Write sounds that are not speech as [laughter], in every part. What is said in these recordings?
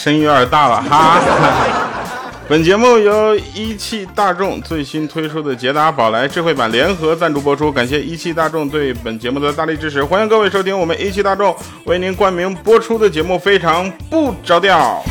声音有点大了哈。本节目由一汽大众最新推出的捷达宝来智慧版联合赞助播出，感谢一汽大众对本节目的大力支持，欢迎各位收听我们一汽大众为您冠名播出的节目，非常不着调。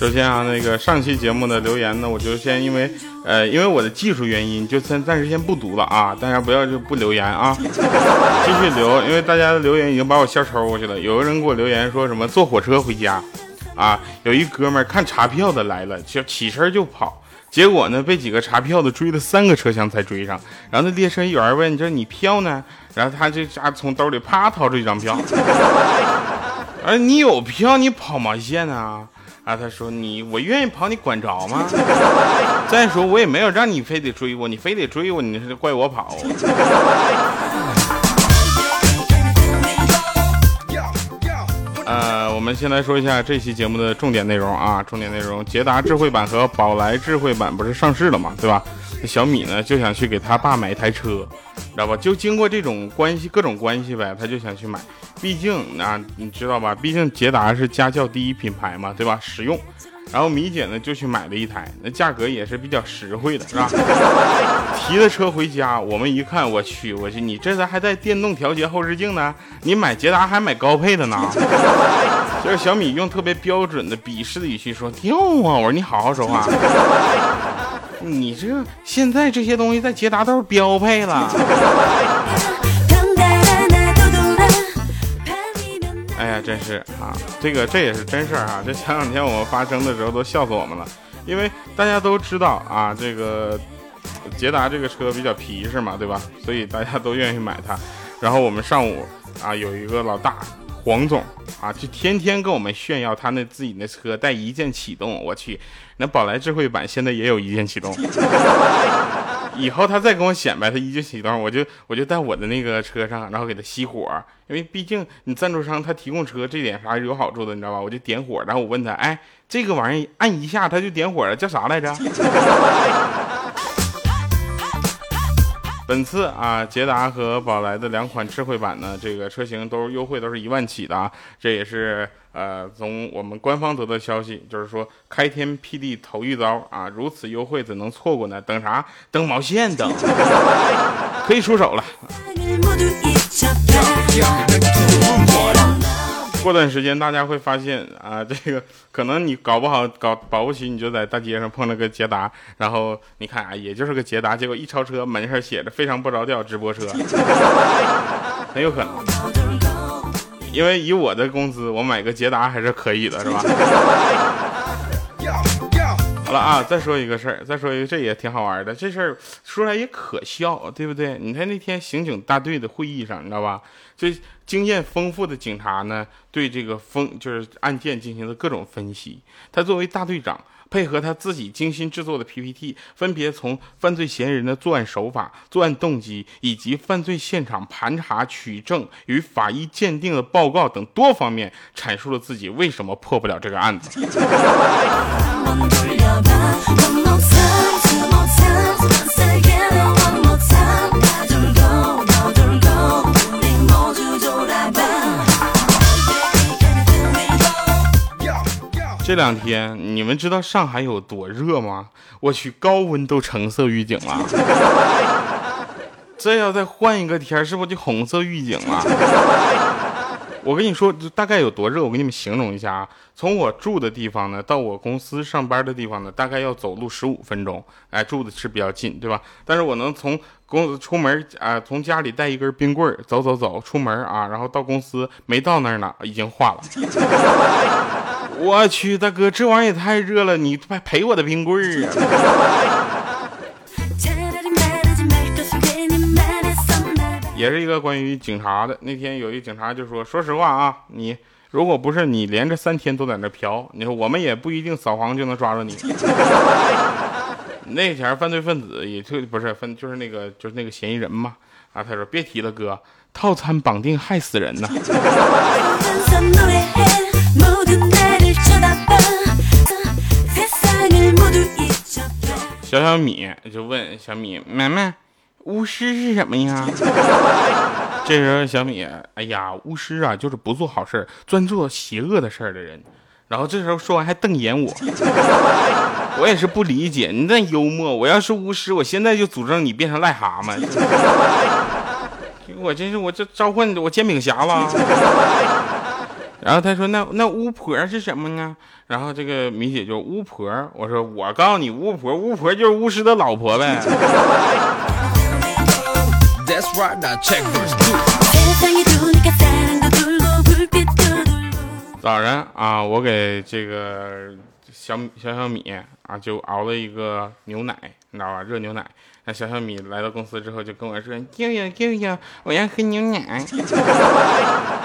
首先啊，那个上期节目的留言呢，我就先因为呃，因为我的技术原因，就先暂时先不读了啊。大家不要就不留言啊，继续留，因为大家的留言已经把我笑抽过去了。有个人给我留言说什么坐火车回家，啊，有一哥们儿看查票的来了，就起身就跑，结果呢被几个查票的追了三个车厢才追上。然后那列车员问：“这你票呢？”然后他这家从兜里啪掏出一张票，哎，你有票，你跑毛线？啊，啊他说你我愿意跑，你管着吗？再说我也没有让你非得追我，你非得追我，你是怪我跑。呃，我们先来说一下这期节目的重点内容啊，重点内容，捷达智慧版和宝来智慧版不是上市了嘛，对吧？小米呢就想去给他爸买一台车，知道吧？就经过这种关系，各种关系呗，他就想去买。毕竟啊，你知道吧？毕竟捷达是家轿第一品牌嘛，对吧？实用。然后米姐呢就去买了一台，那价格也是比较实惠的，是吧？[laughs] 提了车回家，我们一看，我去，我去，你这咋还带电动调节后视镜呢？你买捷达还买高配的呢？[laughs] 就是小米用特别标准的鄙视的语气说：“掉啊！”我说：“你好好说话。”你这现在这些东西在捷达都是标配了。[laughs] 哎呀，真是啊，这个这也是真事儿啊！这前两天我们发生的时候都笑死我们了，因为大家都知道啊，这个捷达这个车比较皮实嘛，对吧？所以大家都愿意买它。然后我们上午啊，有一个老大黄总啊，就天天跟我们炫耀他那自己那车带一键启动，我去，那宝来智慧版现在也有一键启动。[laughs] 以后他再跟我显摆他一键启动，我就我就在我的那个车上，然后给他熄火，因为毕竟你赞助商他提供车这点啥是有好处的，你知道吧？我就点火，然后我问他，哎，这个玩意按一下他就点火了，叫啥来着？本次啊，捷达和宝来的两款智慧版呢，这个车型都优惠，都是一万起的啊。这也是呃，从我们官方得到消息，就是说开天辟地头一遭啊，如此优惠怎能错过呢？等啥？等毛线等？可以出手了。过段时间，大家会发现啊，这个可能你搞不好搞保不齐，你就在大街上碰了个捷达，然后你看啊，也就是个捷达，结果一超车，门上写着“非常不着调直播车”，[laughs] 很有可能。因为以我的工资，我买个捷达还是可以的，是吧？好了啊，再说一个事儿，再说一个，这也挺好玩的。这事儿说来也可笑，对不对？你看那天刑警大队的会议上，你知道吧？这经验丰富的警察呢，对这个风就是案件进行了各种分析。他作为大队长，配合他自己精心制作的 PPT，分别从犯罪嫌疑人的作案手法、作案动机，以及犯罪现场盘查取证与法医鉴定的报告等多方面，阐述了自己为什么破不了这个案子。[laughs] 这两天你们知道上海有多热吗？我去，高温都橙色预警了。这要再换一个天，是不是就红色预警了？我跟你说，大概有多热，我给你们形容一下啊。从我住的地方呢，到我公司上班的地方呢，大概要走路十五分钟。哎，住的是比较近，对吧？但是我能从公司出门啊，从家里带一根冰棍走走走，出门啊，然后到公司没到那儿呢，已经化了。我去，大哥，这玩意也太热了，你还赔我的冰棍儿啊！[laughs] 也是一个关于警察的。那天有一警察就说：“说实话啊，你如果不是你连着三天都在那嫖，你说我们也不一定扫黄就能抓住你。[laughs] 那前犯罪分子也就不是分，就是那个就是那个嫌疑人嘛。啊，他说别提了，哥，套餐绑定害死人呐。[laughs] ”小小米就问小米：“妹妹。”巫师是什么呀？[laughs] 这时候小米，哎呀，巫师啊，就是不做好事专做邪恶的事儿的人。然后这时候说完还瞪眼我，[laughs] 我也是不理解你那幽默。我要是巫师，我现在就诅咒你变成癞蛤蟆。[laughs] 我真是我这召唤我煎饼侠了。然后他说那那巫婆是什么呢？然后这个米姐就巫婆。我说我告诉你巫婆，巫婆就是巫师的老婆呗。早上啊，我给这个小小小米啊，就熬了一个牛奶，你知道吧？热牛奶。小小米来到公司之后，就跟我说：“舅舅舅舅，我要喝牛奶。[laughs] ”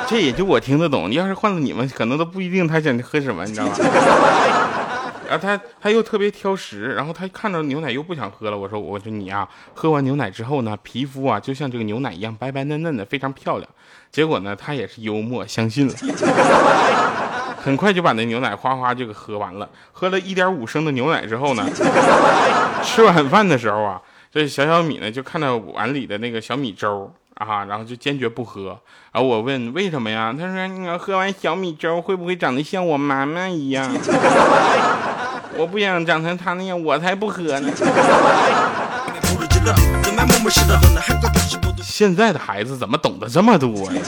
这也就我听得懂。要是换了你们，可能都不一定他想喝什么，你知道吧？[laughs] 然后他他又特别挑食，然后他看到牛奶又不想喝了。我说：“我说你啊，喝完牛奶之后呢，皮肤啊就像这个牛奶一样白白嫩嫩的，非常漂亮。”结果呢，他也是幽默，相信了，[laughs] 很快就把那牛奶哗哗就给喝完了。喝了一点五升的牛奶之后呢，吃晚饭的时候啊，这小小米呢就看到碗里的那个小米粥啊，然后就坚决不喝。然后我问为什么呀？他说：“你要喝完小米粥会不会长得像我妈妈一样？[laughs] 我不想长成他那样，我才不喝呢。”现在的孩子怎么懂得这么多呀？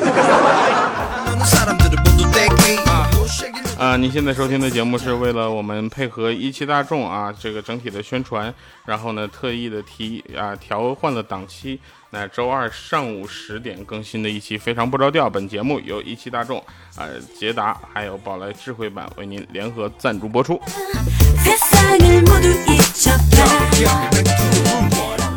啊，您现在收听的节目是为了我们配合一汽大众啊这个整体的宣传，然后呢特意的提啊调换了档期，那周二上午十点更新的一期非常不着调。本节目由一汽大众、啊捷达还有宝来智慧版为您联合赞助播出。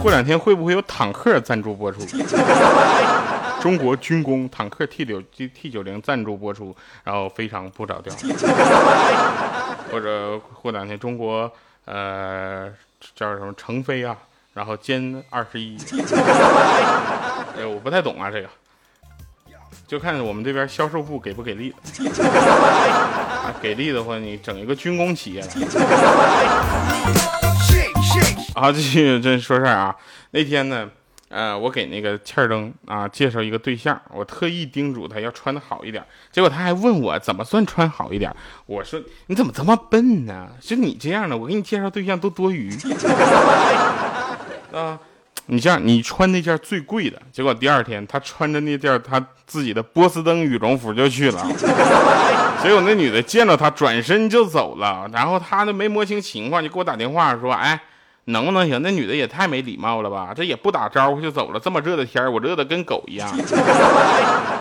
过两天会不会有坦克赞助播出？[laughs] 中国军工坦克 T 九 T 九零赞助播出，然后非常不着调。[laughs] 或者过两天中国呃叫什么成飞啊，然后歼二十一。哎，我不太懂啊这个，就看我们这边销售部给不给力。[laughs] 给力的话，你整一个军工企业。[laughs] 啊，继续这说事儿啊。那天呢，呃，我给那个欠儿灯啊介绍一个对象，我特意叮嘱他要穿的好一点。结果他还问我怎么算穿好一点。我说你怎么这么笨呢？就你这样的，我给你介绍对象都多余。[laughs] 啊，你这样，你穿那件最贵的。结果第二天他穿着那件他自己的波司登羽绒服就去了。[laughs] 结果那女的见到他转身就走了，然后他都没摸清情况就给我打电话说，哎。能不能行？那女的也太没礼貌了吧！这也不打招呼就走了。这么热的天我热的跟狗一样。[laughs]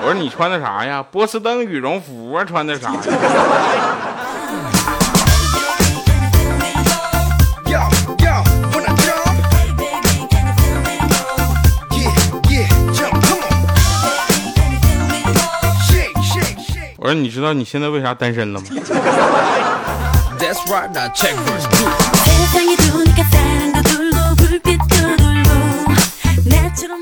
我说你穿的啥呀？波司登羽绒服啊，穿的啥呀？我说你知道你现在为啥单身了吗？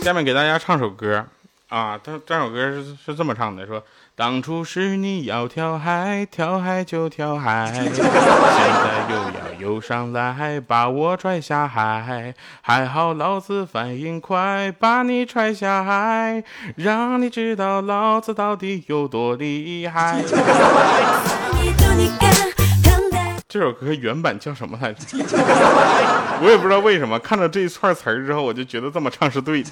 下面给大家唱首歌啊，这这首歌是是这么唱的，说当初是你要跳海，跳海就跳海，[laughs] 现在又要游上来，把我拽下海，还好老子反应快，把你踹下海，让你知道老子到底有多厉害。[laughs] 这首歌原版叫什么来着？[laughs] 我也不知道为什么，看到这一串词儿之后，我就觉得这么唱是对的。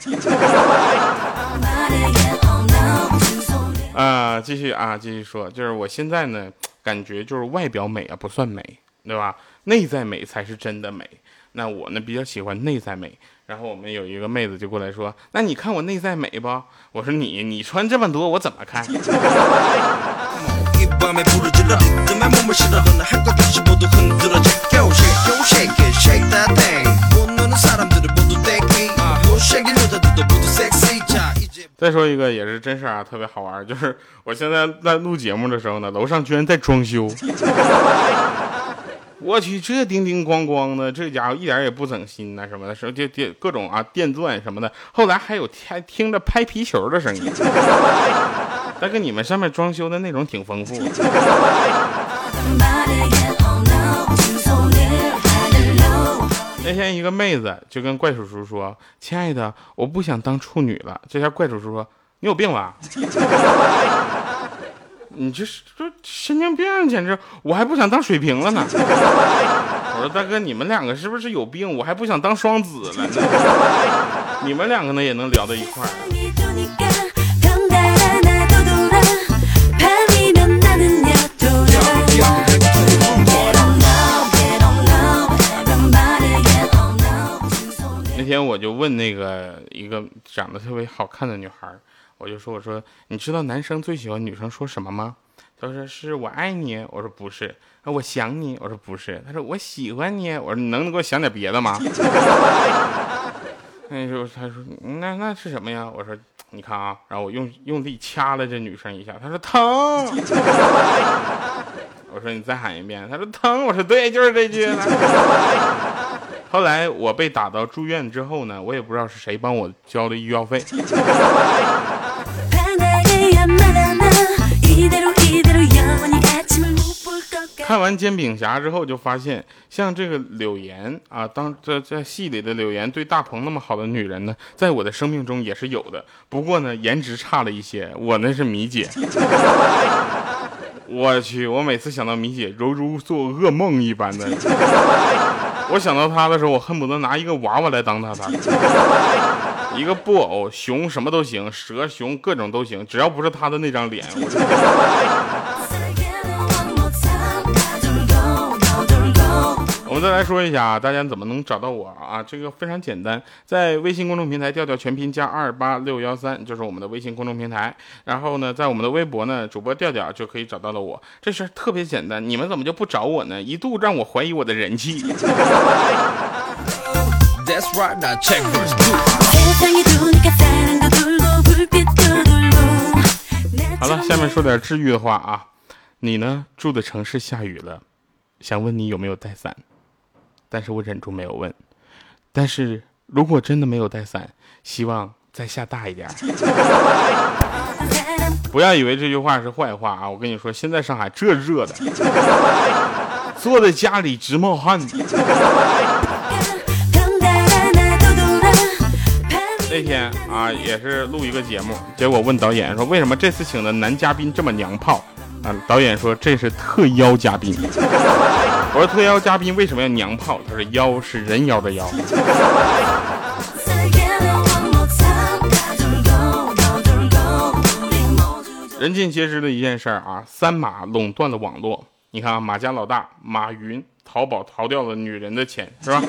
[laughs] 啊，继续啊，继续说，就是我现在呢，感觉就是外表美啊不算美，对吧？内在美才是真的美。那我呢比较喜欢内在美。然后我们有一个妹子就过来说：“那你看我内在美不？”我说：“你你穿这么多，我怎么看？” [laughs] 再说一个也是真事啊，特别好玩，[laughs] 就是我现在在录节目的时候呢，楼上居然在装修。[laughs] 我去，这叮叮咣咣的，这家伙一点也不省心呐，什么的，什么电各种啊电钻什么的。后来还有听听着拍皮球的声音。[laughs] 但跟你们上面装修的内容挺丰富。[laughs] 那天一个妹子就跟怪叔叔说：“亲爱的，我不想当处女了。”这下怪叔叔说：“你有病吧？[laughs] 你这是这神经病，简直！我还不想当水瓶了呢。我说大哥，你们两个是不是有病？我还不想当双子了呢。[laughs] 你们两个呢也能聊到一块儿。天我就问那个一个长得特别好看的女孩，我就说我说你知道男生最喜欢女生说什么吗？她说是我爱你，我说不是，我想你，我说不是，她说我喜欢你，我说你能给我想点别的吗？[laughs] 那时候她说那那是什么呀？我说你看啊，然后我用用力掐了这女生一下，她说疼。[laughs] 我说你再喊一遍，她说疼。我说对，就是这句。后来我被打到住院之后呢，我也不知道是谁帮我交的医药费。看完《煎饼侠》之后，就发现像这个柳岩啊，当这在戏里的柳岩对大鹏那么好的女人呢，在我的生命中也是有的。不过呢，颜值差了一些。我那是米姐。[laughs] 我去，我每次想到米姐，犹如做噩梦一般的。我想到他的时候，我恨不得拿一个娃娃来当他的，[laughs] 一个布偶，熊什么都行，蛇、熊各种都行，只要不是他的那张脸。们再来说一下啊，大家怎么能找到我啊？这个非常简单，在微信公众平台调调全拼加二八六幺三，就是我们的微信公众平台。然后呢，在我们的微博呢，主播调调就可以找到了我。这事儿特别简单，你们怎么就不找我呢？一度让我怀疑我的人气。好了，下面说点治愈的话啊。你呢？住的城市下雨了，想问你有没有带伞。但是我忍住没有问。但是如果真的没有带伞，希望再下大一点。不要以为这句话是坏话啊！我跟你说，现在上海这热的，坐在家里直冒汗。那天啊，也是录一个节目，结果问导演说，为什么这次请的男嘉宾这么娘炮？啊，导演说这是特邀嘉宾。我说特邀嘉宾为什么要娘炮？他说腰是人妖的腰。人尽皆知的一件事儿啊，三马垄断了网络。你看啊，马家老大马云，淘宝逃掉了女人的钱，是吧？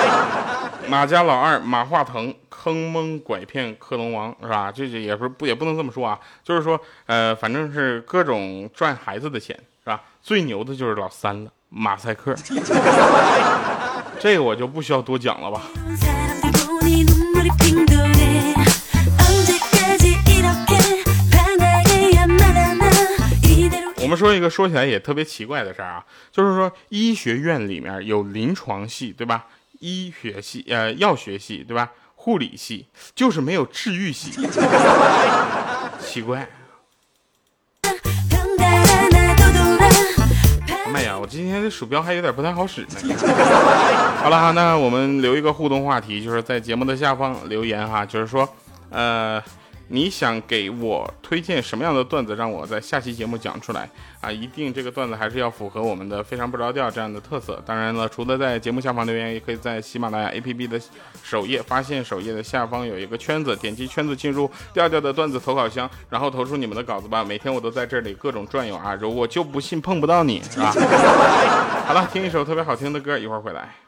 [laughs] 马家老二马化腾坑蒙拐骗克隆王，是吧？这这也不是不也不能这么说啊，就是说，呃，反正是各种赚孩子的钱，是吧？最牛的就是老三了。马赛克，[laughs] 这个我就不需要多讲了吧。我们说一个说起来也特别奇怪的事儿啊，就是说医学院里面有临床系，对吧？医学系，呃，药学系，对吧？护理系，就是没有治愈系，[laughs] 奇怪。哎呀，我今天的鼠标还有点不太好使呢。[laughs] 好了哈，那我们留一个互动话题，就是在节目的下方留言哈，就是说，呃。你想给我推荐什么样的段子，让我在下期节目讲出来啊？一定这个段子还是要符合我们的非常不着调这样的特色。当然了，除了在节目下方留言，也可以在喜马拉雅 APP 的首页发现首页的下方有一个圈子，点击圈子进入调调的段子投稿箱，然后投出你们的稿子吧。每天我都在这里各种转悠啊，我就不信碰不到你，是吧？[laughs] 好了，听一首特别好听的歌，一会儿回来。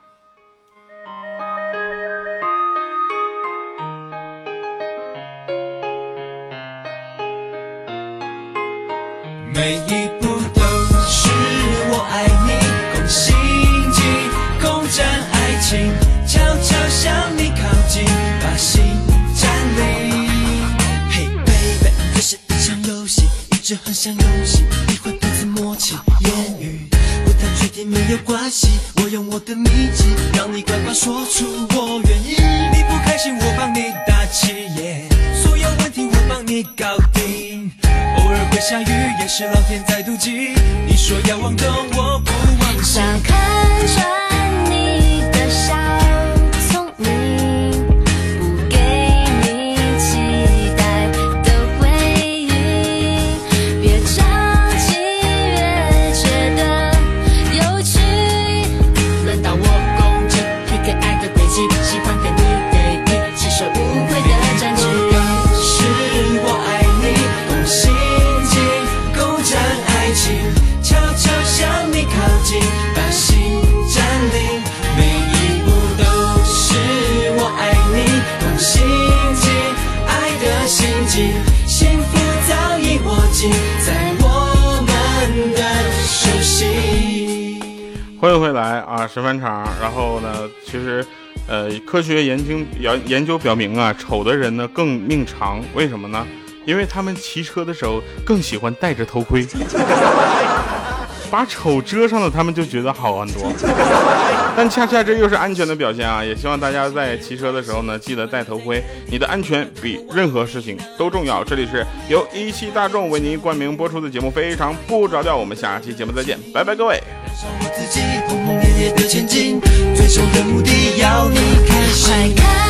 每一步都是我爱你，空心计，空战爱情，悄悄向你靠近，把心占领。Hey baby，这是一场游戏，一直很想游戏，你会彼此默契，言语不太确定没有关系，我用我的秘籍，让你乖乖说出我愿意。你不开心，我帮你打气，耶所有问题我帮你搞定。下雨也是老天在妒忌。你说要忘东，我不忘。想看穿你的小，聪明，不给你期待的回应。越着急越觉得有趣。轮到我攻城，你可爱的轨迹，喜欢跟你对比，其实无愧的。迎回来啊，神返场。然后呢，其实，呃，科学研究研研究表明啊，丑的人呢更命长。为什么呢？因为他们骑车的时候更喜欢戴着头盔。[laughs] 把丑遮上了，他们就觉得好很多。[laughs] 但恰恰这又是安全的表现啊！也希望大家在骑车的时候呢，记得戴头盔。你的安全比任何事情都重要。这里是由一汽大众为您冠名播出的节目，非常不着调。我们下期节目再见，拜拜，各位。夜的前进，最终的目的要你开心。